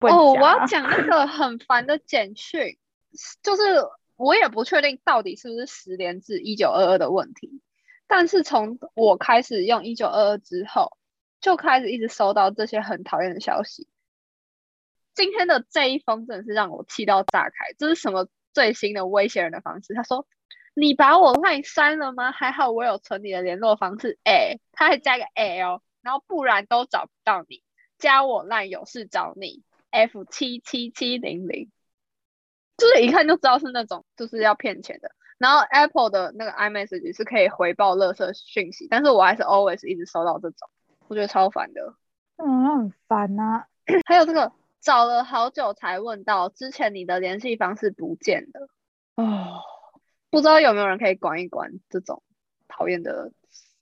哦，我要讲那个很烦的简讯，就是我也不确定到底是不是十连至一九二二的问题，但是从我开始用一九二二之后，就开始一直收到这些很讨厌的消息。今天的这一封真的是让我气到炸开，这是什么最新的威胁人的方式？他说：“你把我赖删了吗？还好我有存你的联络方式，哎，他还加个 L，然后不然都找不到你，加我烂有事找你。” F 七七七零零，就是一看就知道是那种就是要骗钱的。然后 Apple 的那个 iMessage 是可以回报垃圾讯息，但是我还是 always 一直收到这种，我觉得超烦的。嗯，很烦呐。还有这个找了好久才问到之前你的联系方式不见了，哦，不知道有没有人可以管一管这种讨厌的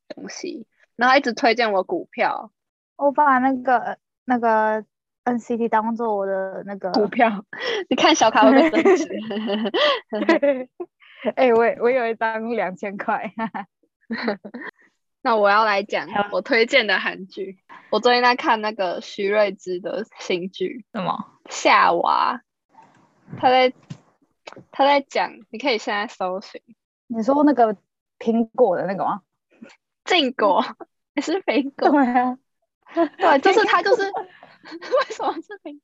东西。然后一直推荐我股票，我把那个那个。NCT 当做我的那个股票，你看小卡会不会升值？哎，我我有一张两千块。那我要来讲我推荐的韩剧。我最近在看那个徐瑞芝的新剧，什么夏娃？他在他在讲，你可以现在搜寻。你说那个苹果的那个吗？禁果还 是苹果？对啊，对，就是他就是。为什么是苹？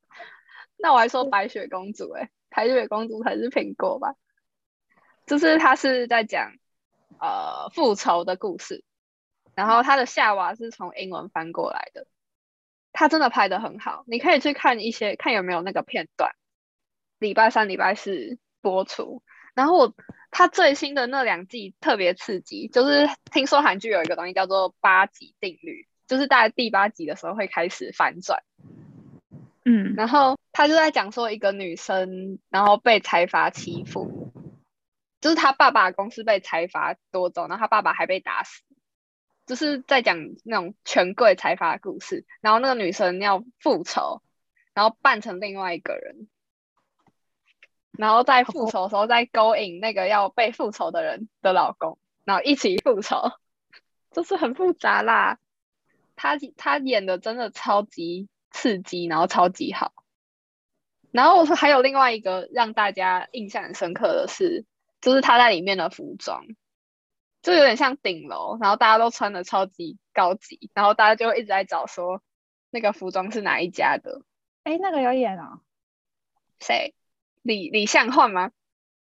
那我还说白雪公主哎，白雪公主才是苹果吧？就是他是在讲呃复仇的故事，然后他的夏娃是从英文翻过来的，他真的拍的很好，你可以去看一些看有没有那个片段，礼拜三、礼拜四播出。然后我他最新的那两季特别刺激，就是听说韩剧有一个东西叫做八集定律。就是大概第八集的时候会开始反转，嗯，然后他就在讲说一个女生，然后被财阀欺负，就是他爸爸公司被财阀夺走，然后他爸爸还被打死，就是在讲那种权贵财阀故事。然后那个女生要复仇，然后扮成另外一个人，然后在复仇的时候再勾引那个要被复仇的人的老公，然后一起复仇，就是很复杂啦。他他演的真的超级刺激，然后超级好。然后还有另外一个让大家印象很深刻的是，就是他在里面的服装，就有点像顶楼，然后大家都穿的超级高级，然后大家就会一直在找说那个服装是哪一家的。哎，那个有演啊？谁？李李相焕吗？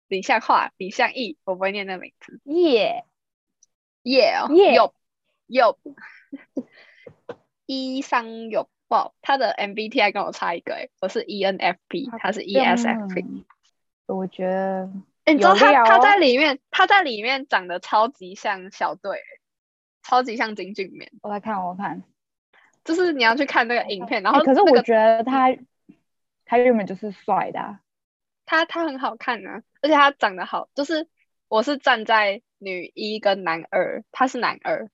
李相焕，李相义，我不会念那名字。耶耶耶有有。一三有报，他的 MBTI 跟我差一个哎，我是 ENFP，他是 ESFP。我觉得，你知道他他在里面，他在里面长得超级像小队，超级像金俊勉。我来看，我看，就是你要去看那个影片，然后可是我觉得他他原本就是帅的，他他很好看啊，而且他长得好，就是我是站在女一跟男二，他是男二。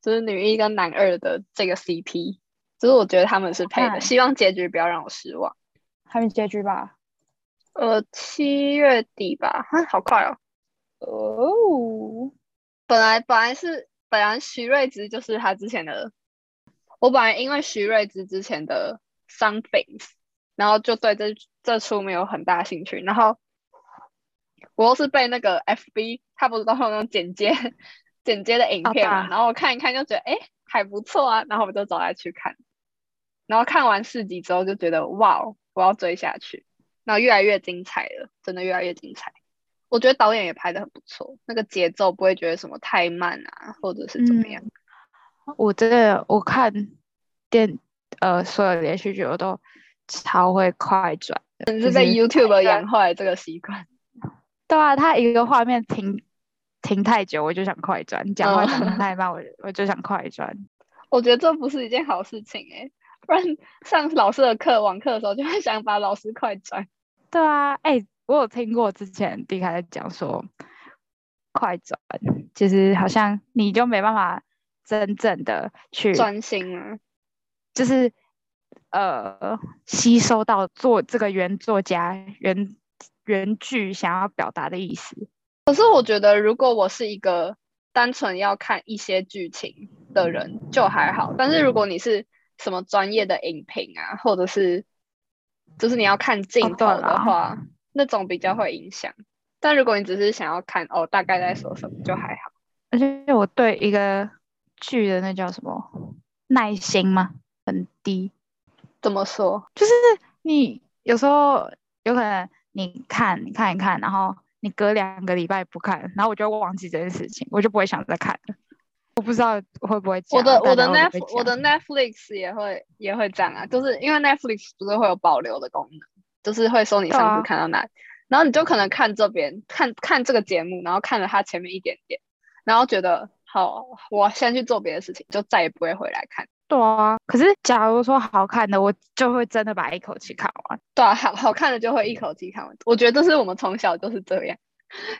就是女一跟男二的这个 CP，就是我觉得他们是配的，希望结局不要让我失望。还没结局吧？呃，七月底吧，哈，好快哦。哦，本来本来是本来徐瑞芝就是他之前的，我本来因为徐瑞芝之前的 Something，然后就对这这出没有很大兴趣，然后我又是被那个 FB，他不是都有那种简介。剪接的影片嘛，然后我看一看就觉得哎还不错啊，然后我就找来去看，然后看完四集之后就觉得哇，我要追下去，然后越来越精彩了，真的越来越精彩。我觉得导演也拍的很不错，那个节奏不会觉得什么太慢啊，或者是怎么样。我真的我看电呃所有连续剧我都超会快转，你是被 YouTube 养坏这个习惯。对啊，他一个画面停。停太久我就想快转，讲话讲太慢我我就想快转。我觉得这不是一件好事情哎，不然上老师的课网课的时候就会想把老师快转。对啊，哎，我有听过之前迪凯在讲说，快转其实好像你就没办法真正的去专心啊，就是呃吸收到做这个原作家原原剧想要表达的意思。可是我觉得，如果我是一个单纯要看一些剧情的人，就还好。但是如果你是什么专业的影评啊，或者是就是你要看镜头的话，那种比较会影响。但如果你只是想要看哦，大概在说什么，就还好。而且我对一个剧的那叫什么耐心吗？很低。怎么说？就是你有时候有可能你看你看一看，然后你隔两个礼拜不看，然后我就会忘记这件事情，我就不会想再看了。我不知道会不会我的我的 Net 我的 Netflix 也会也会这样啊，就是因为 Netflix 不是会有保留的功能，就是会说你上次看到哪里，然后你就可能看这边看看这个节目，然后看了它前面一点点，然后觉得好，我先去做别的事情，就再也不会回来看。对啊，可是假如说好看的，我就会真的把一口气看完。对啊，好好看的就会一口气看完。我觉得这是我们从小就是这样，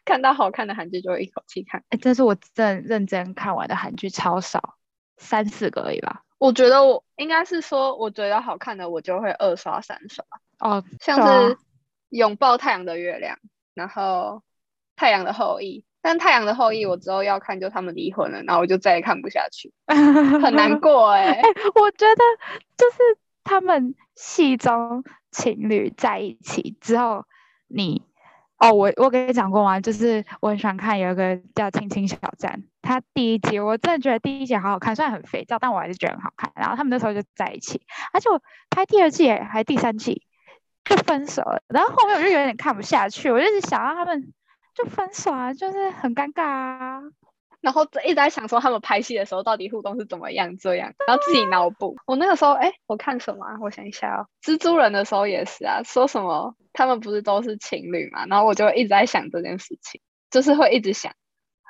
看到好看的韩剧就会一口气看。哎，但是我真的认真看完的韩剧，超少，三四个而已吧。我觉得我应该是说，我觉得好看的我就会二刷三刷。哦，像是拥抱太阳的月亮，然后太阳的后裔。但太阳的后裔我之后要看，就他们离婚了，然后我就再也看不下去，很难。过哎、哎，我觉得就是他们戏中情侣在一起之后，你哦，我我跟你讲过吗？就是我很喜欢看有一个叫《青青小站》，他第一集我真的觉得第一集好好看，虽然很肥皂，但我还是觉得很好看。然后他们那时候就在一起，而且我拍第二季还第三季就分手了，然后后面我就有点看不下去，我就一直想让他们就分手啊，就是很尴尬啊。然后一直在想说他们拍戏的时候到底互动是怎么样这样，然后自己脑补。我那个时候哎，我看什么啊？我想一下哦，蜘蛛人的时候也是啊，说什么他们不是都是情侣嘛？然后我就一直在想这件事情，就是会一直想。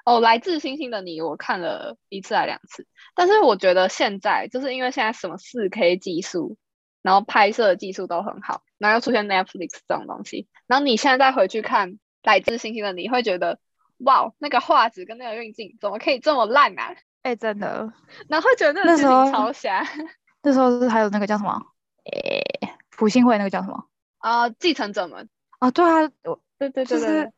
哦，来自星星的你，我看了一次还两次，但是我觉得现在就是因为现在什么四 K 技术，然后拍摄技术都很好，然后又出现 Netflix 这种东西，然后你现在再回去看《来自星星的你》，会觉得哇，那个画质跟那个运镜怎么可以这么烂啊？哎、真的，然后会觉得那个剧那时候情超瞎 那时候是还有那个叫什么？诶、朴信惠那个叫什么？啊！继承者们，啊，对啊，我对对对对就是对，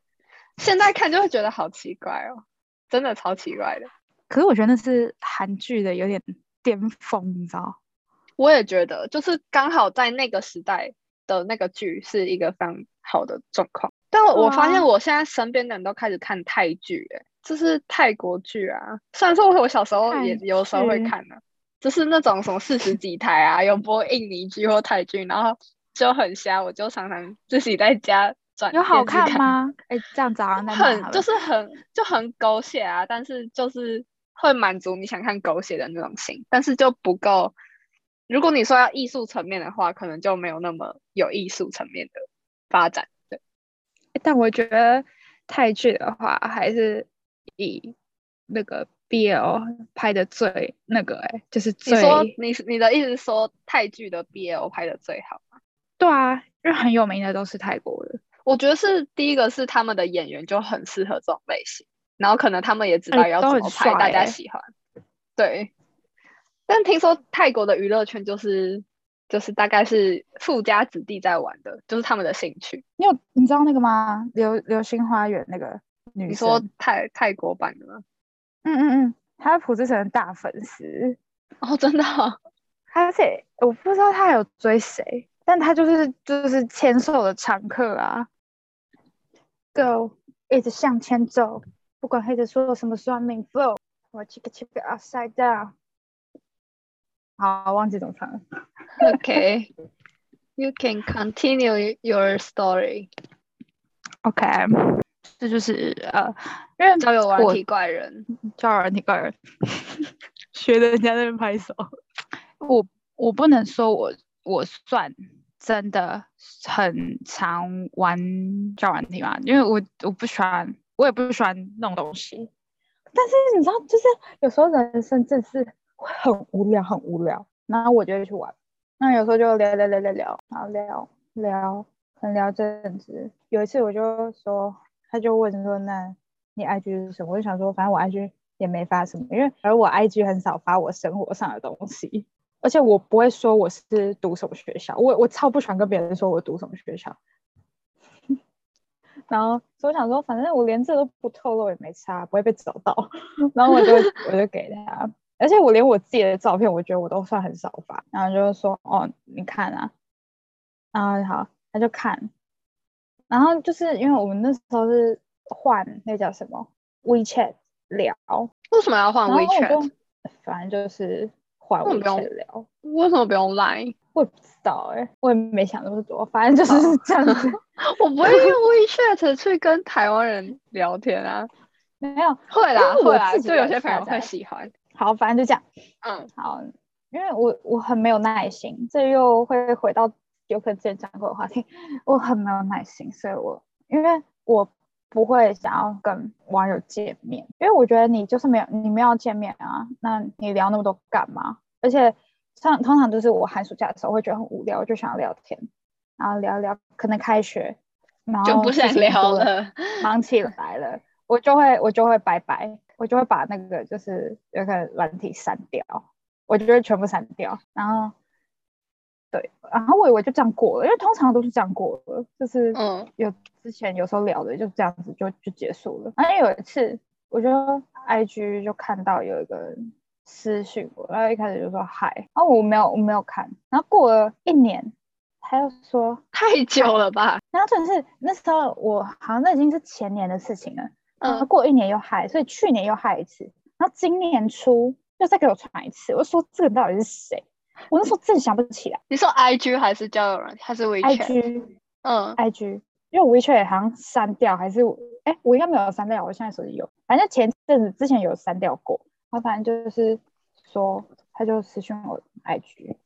现在看就会觉得好奇怪哦，真的超奇怪的。可是我觉得那是韩剧的有点巅峰，你知道？我也觉得，就是刚好在那个时代的那个剧是一个非常好的状况。但我我发现我现在身边的人都开始看泰剧，哎，就是泰国剧啊。虽然说我小时候也有时候会剧看的、就是那种什么四十几台啊，有播印尼剧或泰剧，然后就很瞎，我就常常自己在家转有好看吗？哎、这样子好像在骂他们很就是很就很狗血啊，但是就是会满足你想看狗血的那种心，但是就不够。如果你说要艺术层面的话，可能就没有那么有艺术层面的发展。对，但我觉得泰剧的话，还是以那个 BL 拍的最那个、哎，就是你最说你你的意思是说泰剧的 BL 拍的最好吗？对啊，因为很有名的都是泰国的。我觉得是第一个是他们的演员就很适合这种类型，然后可能他们也知道要怎么拍，大家喜欢。对，但听说泰国的娱乐圈就是就是大概是富家子弟在玩的，就是他们的兴趣。你有你知道那个吗？流流星花园那个女你说，泰泰国版的吗？嗯嗯嗯，他是朴智诚的大粉丝，哦，真的哦、而且我不知道他有追谁，但他就是就是签售的常客啊。Go，一直向前走，不管黑子说什么算命 flow，我 check check upside down。好，忘记怎么唱了。Okay, you can continue your story。OK，这就是呃，因为交友软我体怪人，交友软体怪人，学的人家在那边拍手。我我不能说我我算真的很常玩交友软体嘛，因为我我不喜欢，我也不喜欢那种东西。但是你知道，就是有时候人生真是会很无聊，很无聊，然后我就会去玩。那有时候就聊聊聊聊聊，然后聊聊，可能聊阵子。有一次我就说，他就问说：“那你 IG 是什么？”我就想说，反正我 IG 也没发什么，因为而我 IG 很少发我生活上的东西，而且我不会说我是读什么学校，我我超不喜欢跟别人说我读什么学校。然后所以我想说，反正我连这都不透露也没差，不会被找到。然后我就我就给他，而且我连我自己的照片，我觉得我都算很少发。然后就是说，哦，你看啊，啊好，他就看。然后就是因为我们那时候是换那叫什么 WeChat 聊，为什么要换 WeChat？反正就是换 WeChat 聊。为什么不用 Line？我也不知道哎，我也没想那么多，反正就是这样子。我不会用 WeChat 去跟台湾人聊天啊。没有，会啦会啦，就有些朋友会喜欢。好，反正就这样。嗯，好，因为我我很没有耐心，这又会回到有可能之前讲过的话题，我很没有耐心，所以我因为我不会想要跟网友见面，因为我觉得你就是没有你没有见面啊，那你聊那么多干嘛？而且像通常都是我寒暑假的时候会觉得很无聊，就想要聊天，然后聊聊，可能开学，然后就不想聊了，忙起来了，我就会我就会拜拜。我就会把那个就是有个软体删掉，我就会全部删掉。然后，对，然后我以为就这样过了，因为通常都是这样过了，就是嗯，有之前有时候聊的就这样子就就结束了。然后有一次，我就 I G 就看到有一个人私讯我，然后一开始就说嗨，然后我没有我没有看，然后过了一年，他又说太久了吧？然后真的是那时候我好像那已经是前年的事情了。嗯，过一年又害，所以去年又害一次，然后今年初又再给我传一次。我说这个到底是谁？我那时候真想不起来。你说 I G 还是交友人还是 WeChat？I G，嗯，I G，因为 WeChat 好像删掉，还是哎，我应该没有删掉，我现在手机有。反正前阵子之前有删掉过，然后反正就是说他就私讯我 I G，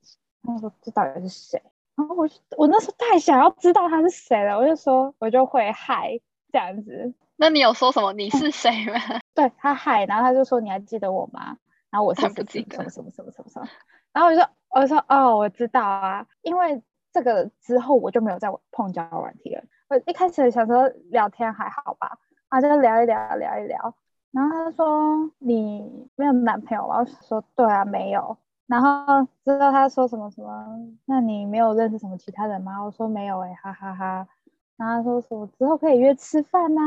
他说这到底是谁？然后我我那时候太想要知道他是谁了，我就说我就会嗨这样子。那你有说什么？你是谁吗？对他嗨，然后他就说你还记得我吗？然后我是不记得什么什么什么什么什么。然后我就说我就说哦，我知道啊，因为这个之后我就没有再碰交友软体了。我一开始想说聊天还好吧，然后就聊一聊聊一聊。然后他说你没有男朋友吗？我说对啊，没有。然后知道他说什么什么？那你没有认识什么其他人吗？我说没有哎，哈哈哈。然后他说什么之后可以约吃饭呐？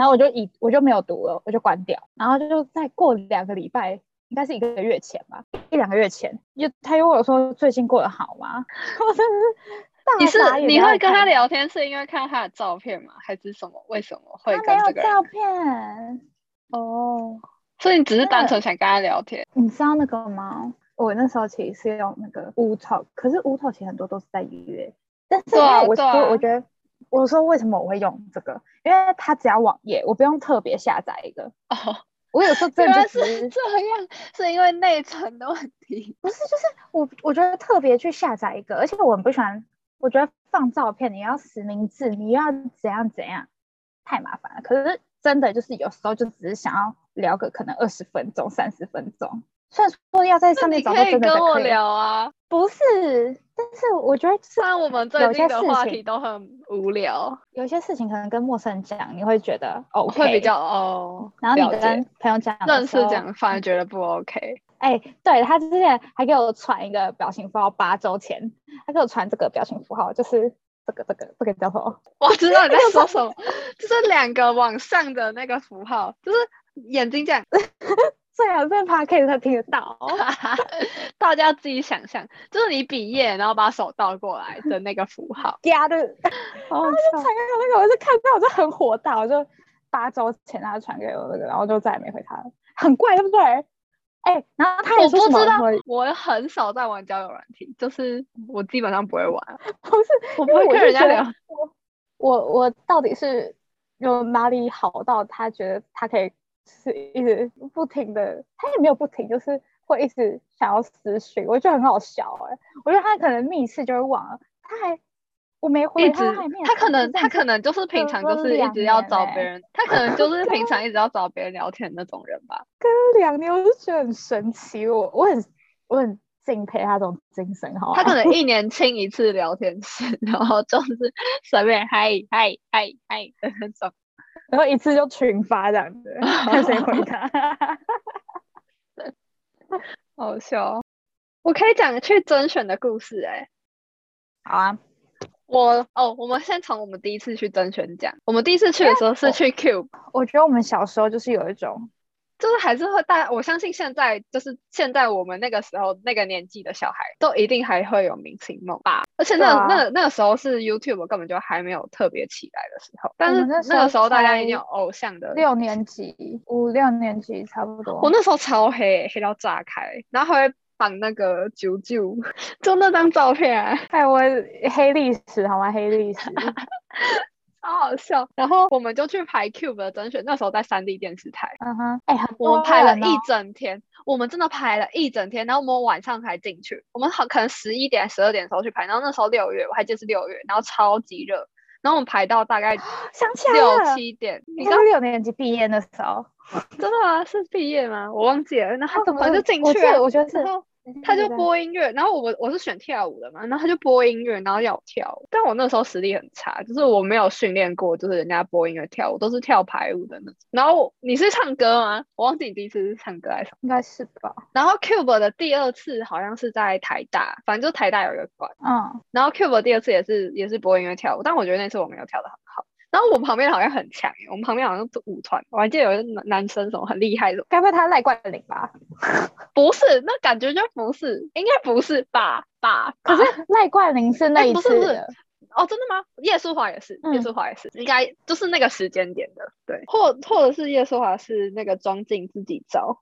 然后我就以我就没有读了，我就关掉。然后就再过两个礼拜，应该是一个月前吧，一两个月前，又他又问我说最近过得好吗？我真是你是你会跟他聊天是因为看他的照片吗？还是什么？为什么会跟这个照片？哦，所以你只是单纯想跟他聊天？你知道那个吗？我那时候其实是用那个乌头，可是乌头其实很多都是在约，但是我我我觉得。我说为什么我会用这个？因为它只要网页，我不用特别下载一个。哦，我有时候真的是这样，是因为内存的问题。不是，就是我我觉得特别去下载一个，而且我很不喜欢。我觉得放照片你要实名制，你要怎样怎样，太麻烦了。可是真的就是有时候就只是想要聊个可能二十分钟、三十分钟。虽然说要在上面找到真的跟我聊啊，不是，但是我觉得虽然我们最近的话题都很无聊，有些事情可能跟陌生人讲，你会觉得哦会比较哦，然后你跟朋友讲认识讲反而觉得不 OK。哎，对他之前还给我传一个表情符号，八周前他给我传这个表情符号，就是这个这个这个叫什么？我知道你在说什么，就是两个往上的那个符号，就是眼睛这样。对啊，在 p o d c a s 才听得到，大家自己想象，就是你比耶，然后把手倒过来的那个符号。加的，然后就传给我那个，我就看到我就很火大，我就八周前他传给我那个，然后就再也没回他了，很怪，对不对？哎，然后他也说什么？我很少在玩交友软体，就是我基本上不会玩，不是，我不会跟人家聊。我我到底是有哪里好到他觉得他可以？是一直不停的，他也没有不停，就是会一直想要私讯，我觉得很好笑哎。我觉得他可能密室就会忘了，他还我没回他，他可能他可能就是平常就是一直要找别人，他可能就是 平常一直要找别人聊天那种人吧。跟两年我就觉得很神奇，我我很我很敬佩他这种精神哈。他可能 一年清一次聊天室，然后就是随便嗨嗨嗨嗨的那种。然后一次就群发这样子，看谁回答，好笑。我可以讲去甄选的故事哎。好啊，我哦，我们先从我们第一次去甄选讲。我们第一次去的时候是去 Cube。我觉得我们小时候就是有一种就是还是会大，我相信现在就是现在我们那个时候那个年纪的小孩，都一定还会有明星梦吧。而且那那那个时候是 YouTube 根本就还没有特别起来的时候，但是那个时候大家已经有偶像的。六年级、五六年级差不多。我那时候超黑，黑到炸开，然后还会绑那个九九，就那张照片，哎，我黑历史好吗？黑历史。超好笑，然后我们就去排 Cube 的甄选，那时候在三 D 电视台，嗯哼，哎，我们排了一整天，我们真的排了一整天，然后我们晚上才进去，我们好可能十一点、十二点的时候去排，然后那时候六月，我还记得是六月，然后超级热，然后我们排到大概 想起来六七点，你刚六年级毕业的时候，真的吗？是毕业吗？我忘记了，然后怎么就进去了？我觉得是。他就播音乐，然后我我是选跳舞的嘛，然后他就播音乐，然后要我跳舞，但我那时候实力很差，就是我没有训练过，就是人家播音乐跳舞都是跳排舞的那种。然后你是唱歌吗？我忘记你第一次是唱歌还是什么？应该是吧。然后 Cube 的第二次好像是在台大，反正就台大有一个馆。嗯。然后 Cube 第二次也是也是播音乐跳舞，但我觉得那次我没有跳的很好。然后我们旁边好像很强耶，我们旁边好像是舞团，我还记得有一个男生什么很厉害的，该不会他赖冠霖吧？不是，那感觉就不是，应该不是吧？吧？可是赖冠霖是那一次的哦，真的吗？叶淑华也是，叶淑华也是，应该就是那个时间点的，对，或或者是叶淑华是那个庄静自己招，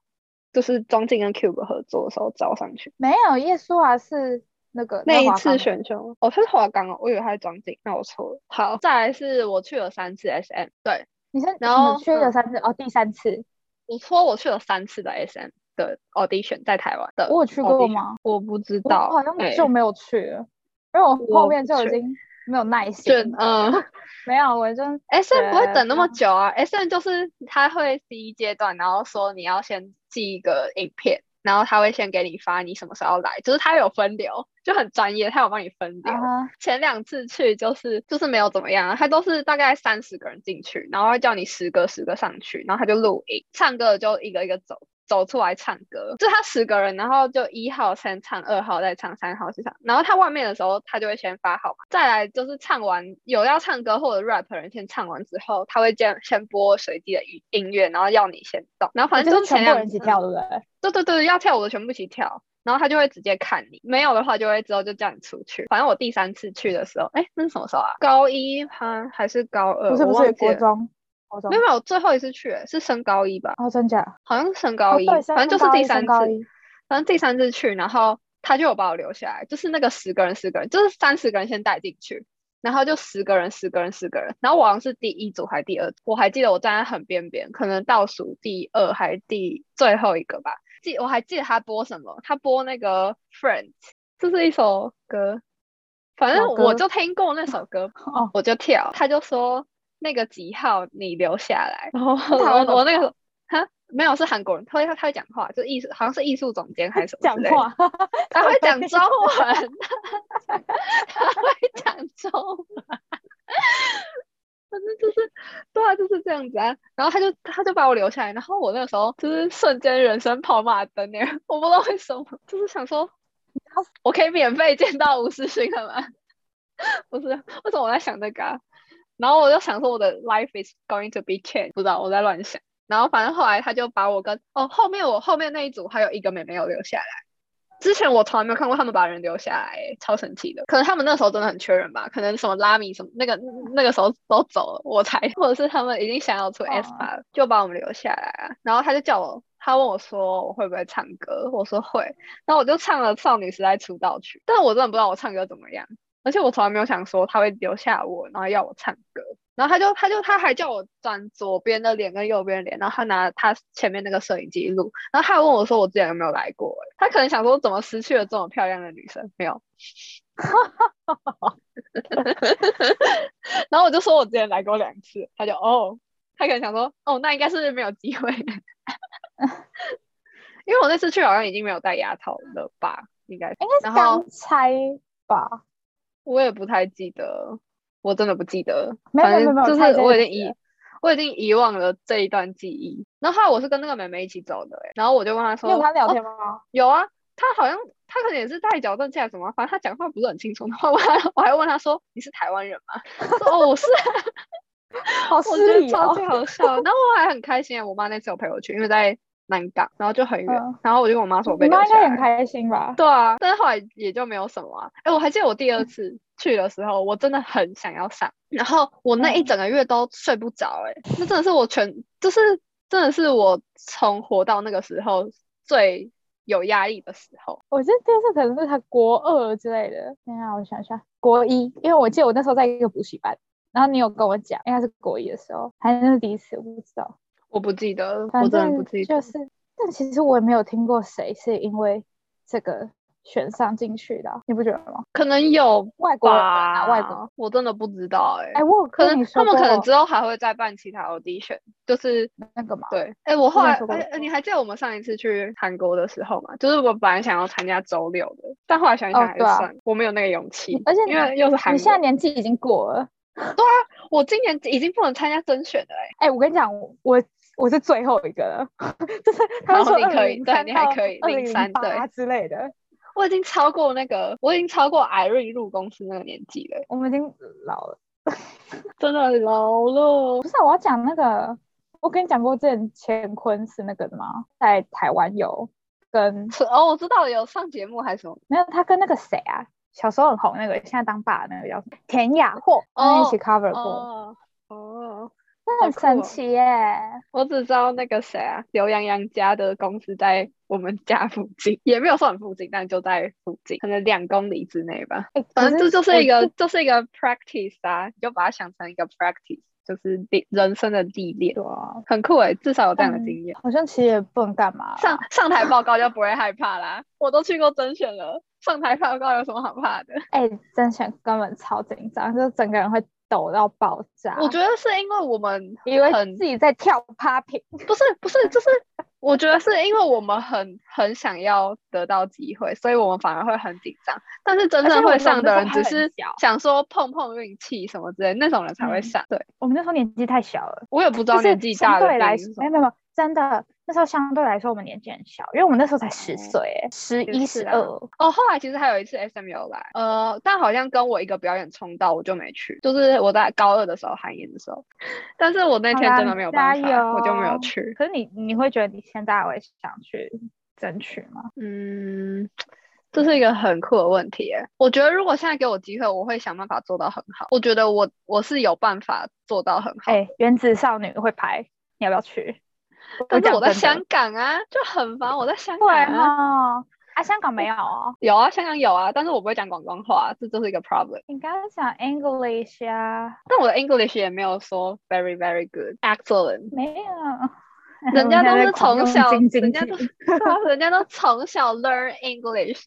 就是庄静跟 Cube 合作的时候招上去，没有，叶淑华是。那个那一次选秀哦，他是华冈哦，我以为他是庄景，那我错了。好，再来是我去了三次 SM，对，你先然后去了三次哦，第三次，我说我去了三次的 SM 的 audition 在台湾的，我有去过吗？我不知道，好像就没有去了，因为我后面就已经没有耐心。嗯，没有，我就 SM 不会等那么久啊，SM 就是他会第一阶段，然后说你要先寄一个影片。然后他会先给你发你什么时候来，就是他有分流，就很专业，他有帮你分流。前两次去就是就是没有怎么样，他都是大概三十个人进去，然后会叫你十个十个上去，然后他就录音，唱歌就一个一个走。走出来唱歌，就他十个人，然后就一号先唱，二号再唱，三号去唱。然后他外面的时候，他就会先发号码。再来就是唱完有要唱歌或者 rap 的人先唱完之后，他会先先播随机的音音乐，然后要你先动。然后反正就是全部人一起跳，对不对？对对对，要跳舞的全部一起跳。然后他就会直接看你，没有的话就会之后就叫你出去。反正我第三次去的时候，哎，那是什么时候啊？高一哈还是高二？不是不是国中。没有没有，最后一次去是升高一吧？哦，真假？好像是升高一，反正就是第三次。反正第三次去，然后他就有把我留下来，就是那个十个人十个人，就是三十个人先带进去，然后就十个人十个人十个人，然后我好像是第一组还是第二组？我还记得我站在很边边，可能倒数第二还是第最后一个吧。记我还记得他播什么？他播那个 Friends，这是一首歌，反正我就听过那首歌，我就跳，他就说。那个几号你留下来，然 后我我那个哈没有是韩国人，他会他会讲话，就艺术好像是艺术总监还是什么讲话，他会讲 中文，他会讲中文，反正就是对啊就是这样子啊，然后他就他就把我留下来，然后我那个时候就是瞬间人生跑马灯那样，我不知道为什么，就是想说我可以免费见到吴世勋了吗？不是为什么我在想这个？然后我就想说我的 life is going to be changed，不知道我在乱想。然后反正后来他就把我跟哦后面我后面那一组还有一个妹妹有留下来。之前我从来没有看过他们把人留下来，超神奇的。可能他们那时候真的很缺人吧？可能什么拉米什么那个那个时候都走了，我才，或者是他们已经想要出 S 八了，就把我们留下来啊。然后他就叫我，他问我说我会不会唱歌，我说会。然后我就唱了少女时代出道曲，但我真的不知道我唱歌怎么样。而且我从来没有想说他会留下我，然后要我唱歌，然后他就他就他还叫我转左边的脸跟右边脸，然后他拿他前面那个摄影机录，然后他还问我说我之前有没有来过，他可能想说怎么失去了这么漂亮的女生，没有，然后我就说我之前来过两次，他就哦，他可能想说哦那应该是没有机会，因为我那次去好像已经没有戴牙套了吧，应该应该是刚拆吧。我也不太记得，我真的不记得，反正就是我已经遗，我已经遗忘了这一段记忆。然后我是跟那个妹妹一起走的，然后我就问她说：“有她聊天吗？”有啊，她好像她可能也是带矫正器什么，反正她讲话不是很清楚。然后我还我还问她说：“你是台湾人吗？”说：“哦，我是。”好失礼超级好笑。然后我还很开心啊，我妈那次有陪我去，因为在南港，然后就很远，嗯然后我就跟我妈说我被你留下来妈应该很开心吧？对啊，但是后来也就没有什么啊。哎，我还记得我第二次去的时候，我真的很想要上，然后我那一嗯整个月都睡不着，哎，那真的是我全，就是真的是我从活到那个时候最有压力的时候。我记得第二次可能是他国二之类的。等一下，我想一下，国一，因为我记得我那时候在一个补习班，然后你有跟我讲，应该是国一的时候，还是第一次，我不知道。我不记得了，我反真的正不记得。就是，但其实我也没有听过谁是因为这个选上进去的啊，你不觉得吗？可能有外国人啊，吧，外国。我真的不知道哎、哎，我有可能他们可能之后还会再办其他 audition，就是那个嘛，对，哎、我后来，跟你还记得我们上一次去韩国的时候吗？就是我本来想要参加周六的，但后来想一想还是哦啊算，我没有那个勇气，而且因为又是韩你现在，年纪已经过了。对啊我今年已经不能参加甄选了、哎，哎，我跟你讲，我我是最后一个了，就是他们说好你可以对你还到可以零三对之类的，我已经超过那个，我已经超过 Irene 入公司那个年纪了、我们已经老了。真的老了。不是啊，我要讲那个，我跟你讲过，之前乾坤是那个的吗？在台湾有跟是哦，我知道有上节目还是什么，没有他跟那个谁啊，小时候很红那个，现在当爸的那个叫田雅霍，他们一起 cover 过，哦哦，那很神奇耶。我只知道那个谁啊，刘洋洋家的公司在我们家附近，也没有说很附近，但就在附近，可能两公里之内吧。哎，反正这就是一个，就是一个 practice 啊，你就把它想成一个 practice，就是历人生的历练，哇啊，很酷哎，至少有这样的嗯经验。好像其实也不能干嘛。上上台报告就不会害怕啦，我都去过甄选了，上台报告有什么好怕的？哎，甄选根本超紧张，就整个人会抖到爆炸。我觉得是因为我们以为很自己在跳 popping。不是不是，就是 我觉得是因为我们很很想要得到机会，所以我们反而会很紧张。但是真正会上的人只是想说碰碰运气什么之类，那种人才会嗯上。对我们那时候年纪太小了。我也不知道年纪大的相对没有没有，真的那时候相对来说我们年纪很小，因为我们那时候才十哦岁，哎，十一、十二，哦，后来其实还有一次 SM 有来，呃，但好像跟我一个表演冲到，我就没去。就是我在高二的时候韩演的时候，但是我那天真的没有办法，我就没有去。可是你你会觉得你现在会想去争取吗？嗯，这是一个很酷的问题。我觉得如果现在给我机会，我会想办法做到很好。我觉得我我是有办法做到很好，哎、原子少女会拍，你要不要去？但是我在香港啊，就很烦。我在香港啊，啊，香港没有哦，有啊，香港有啊，但是我不会讲广东话，这就是一个 problem。你刚刚讲 English 啊，但我的 English 也没有说 very very good excellent。没有，人家都是从小，人家都人家都从小 learn English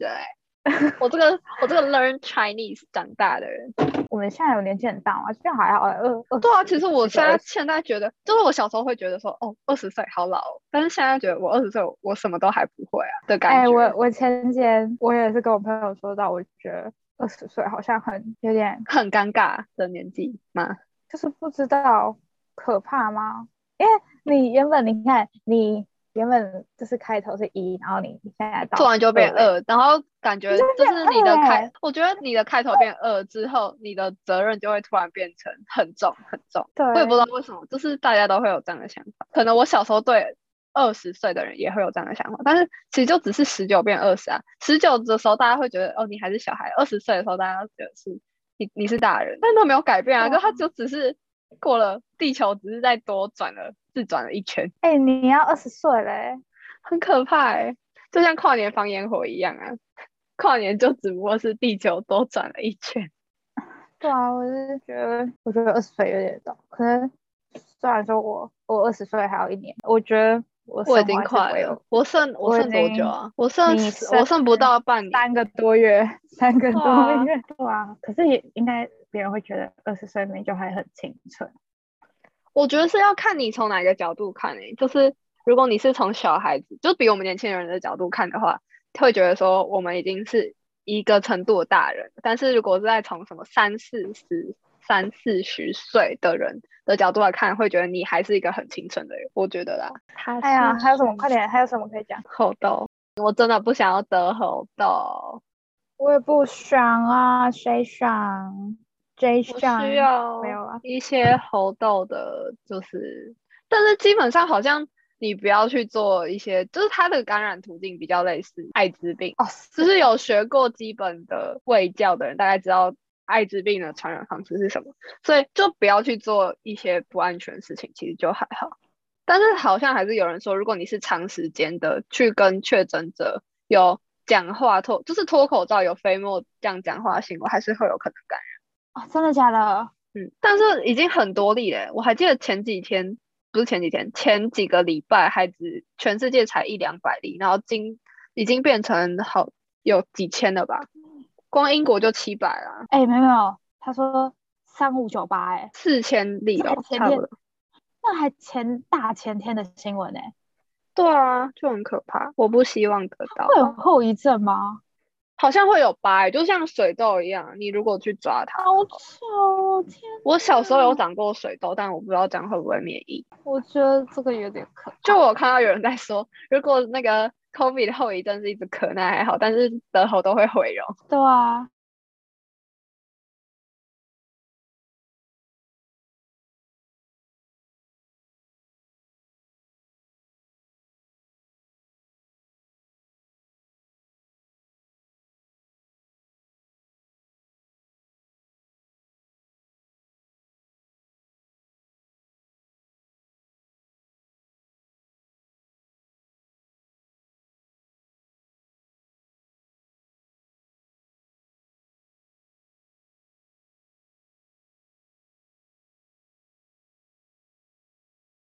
我这个我这个 learn Chinese 长大的人。我们现在有年纪很大嘛，现在还好，二二对啊，其实我现在现在觉得，就是我小时候会觉得说，哦，二十岁好老哦，但是现在觉得我二十岁，我什么都还不会啊的感哎、觉。我我前几天我也是跟我朋友说到，我觉得二十岁好像很有点，很尴尬的年纪吗？就是不知道可怕吗？因为你原本你看你原本就是开头是一，然后你现在到突然就变二然后感觉就就是你的开欸，我觉得你的开头变二之后，你的责任就会突然变成很重很重。对，我也不知道为什么，就是大家都会有这样的想法。可能我小时候对二十岁的人也会有这样的想法，但是其实就只是十九变二十啊。十九的时候大家会觉得哦你还是小孩，二十岁的时候大家觉得是你你是大人，但都没有改变啊，就他就只是过了地球，只是再多转了自转了一圈，哎、你要二十岁嘞，很可怕哎、就像跨年放烟火一样啊。跨年就只不过是地球多转了一圈，对啊，我是觉得我觉得二十岁有点早，可能虽然说我我二十岁还有一年，我觉得我我已经快了我剩我剩多久啊？我剩我剩不到半年。三个多月，三个多啊月，对啊。可是也应该别人会觉得二十岁没就还很青春。我觉得是要看你从哪个角度看诶、就是如果你是从小孩子，就比我们年轻人的角度看的话，会觉得说我们已经是一个程度的大人。但是如果是在从什么三四十、三四十岁的人的角度来看，会觉得你还是一个很青春的人。我觉得啦，他哎呀，是还有什么？快点，还有什么可以讲？猴痘，我真的不想要得猴痘，我也不想啊，谁想需要没有啊？一些喉痘的，就是，但是基本上好像你不要去做一些，就是它的感染途径比较类似艾滋病哦，就是有学过基本的卫教的人，大概知道艾滋病的传染方式是什么，所以就不要去做一些不安全的事情，其实就还好。但是好像还是有人说，如果你是长时间的去跟确诊者有讲话脱，就是脱口罩有飞沫这样讲话的行为，还是会有可能感染。哦，真的假的？嗯，但是已经很多例了。我还记得前几天，不是前几天，前几个礼拜还只全世界才一两百例，然后今已经变成好有几千了吧？光英国就七百了。哎，没有没有，他说三五九八，哎，四千例哦，差不多。那还前大前天的新闻呢。对啊，就很可怕。我不希望得到。会有后遗症吗？好像会有疤，就像水痘一样。你如果去抓它，好丑！天，我小时候有长过水痘，但我不知道这样会不会免疫。我觉得这个有点可。就我看到有人在说，如果那个 COVID 的后遗症是一直咳，那还好，但是得喉都会毁容。对啊，